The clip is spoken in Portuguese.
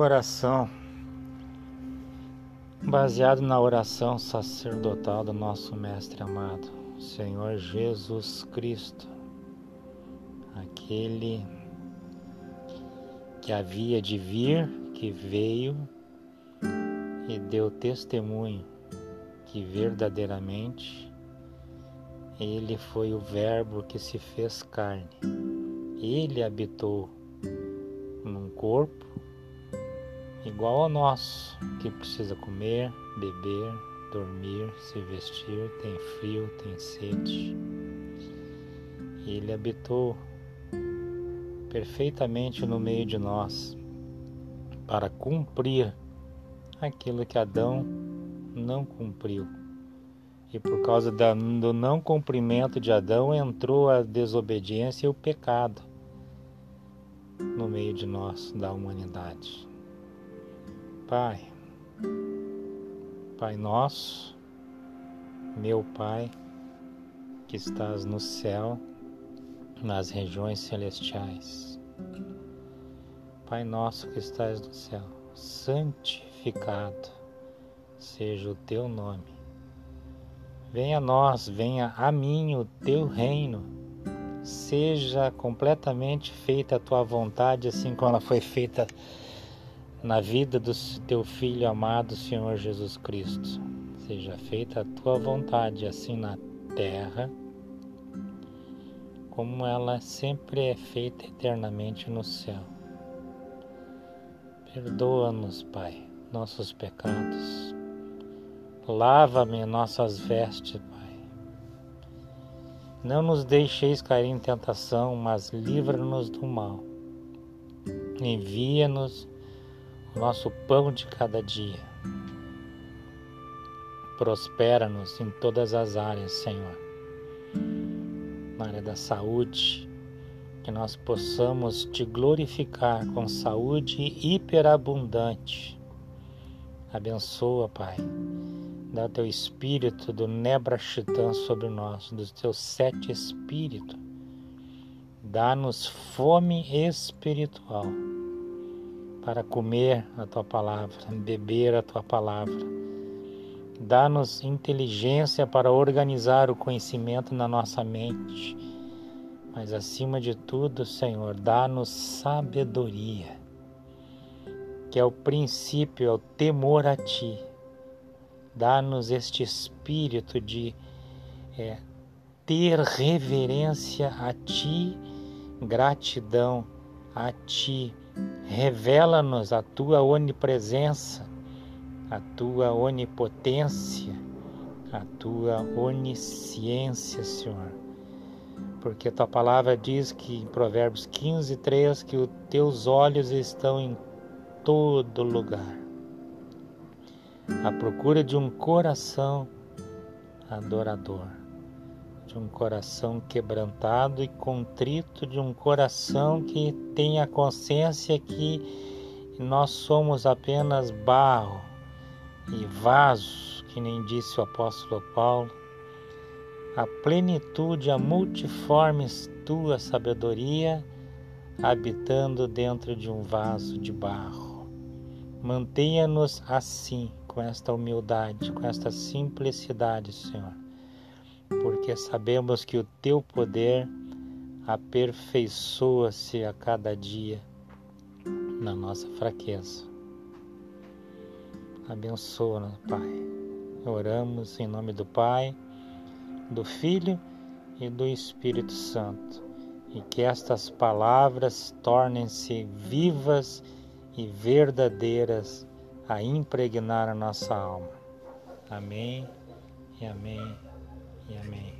Oração baseado na oração sacerdotal do nosso Mestre amado, Senhor Jesus Cristo, aquele que havia de vir, que veio e deu testemunho que verdadeiramente ele foi o Verbo que se fez carne. Ele habitou num corpo igual ao nosso, que precisa comer, beber, dormir, se vestir, tem frio, tem sede. Ele habitou perfeitamente no meio de nós para cumprir aquilo que Adão não cumpriu. E por causa do não cumprimento de Adão entrou a desobediência e o pecado no meio de nós, da humanidade. Pai, Pai nosso, meu Pai, que estás no céu, nas regiões celestiais. Pai nosso que estás no céu, santificado seja o teu nome. Venha a nós, venha a mim o teu reino. Seja completamente feita a tua vontade, assim como ela foi feita na vida do teu filho amado, Senhor Jesus Cristo. Seja feita a tua vontade, assim na terra, como ela sempre é feita eternamente no céu. Perdoa-nos, Pai, nossos pecados Lava-me nossas vestes, Pai. Não nos deixeis cair em tentação, mas livra-nos do mal. Envia-nos nosso pão de cada dia. Prospera-nos em todas as áreas, Senhor. Na área da saúde, que nós possamos te glorificar com saúde hiperabundante. Abençoa, Pai Dá o teu espírito do Nebrachitã sobre nós, dos teus sete espíritos. Dá-nos fome espiritual para comer a tua palavra, beber a tua palavra. Dá-nos inteligência para organizar o conhecimento na nossa mente. Mas acima de tudo, Senhor, dá-nos sabedoria, que é o princípio, é o temor a ti Dá-nos este espírito de é, ter reverência a Ti, gratidão a Ti. Revela-nos a Tua onipresença, a Tua onipotência, a Tua onisciência, Senhor. Porque a Tua palavra diz que em Provérbios 15, 3 que os Teus olhos estão em todo lugar à procura de um coração adorador, de um coração quebrantado e contrito, de um coração que tenha consciência que nós somos apenas barro e vasos, que nem disse o apóstolo Paulo, a plenitude, a multiforme tua sabedoria habitando dentro de um vaso de barro. Mantenha-nos assim, com esta humildade, com esta simplicidade, Senhor, porque sabemos que o teu poder aperfeiçoa-se a cada dia na nossa fraqueza. Abençoa-nos, Pai. Oramos em nome do Pai, do Filho e do Espírito Santo, e que estas palavras tornem-se vivas e verdadeiras a impregnar a nossa alma. Amém e amém 也没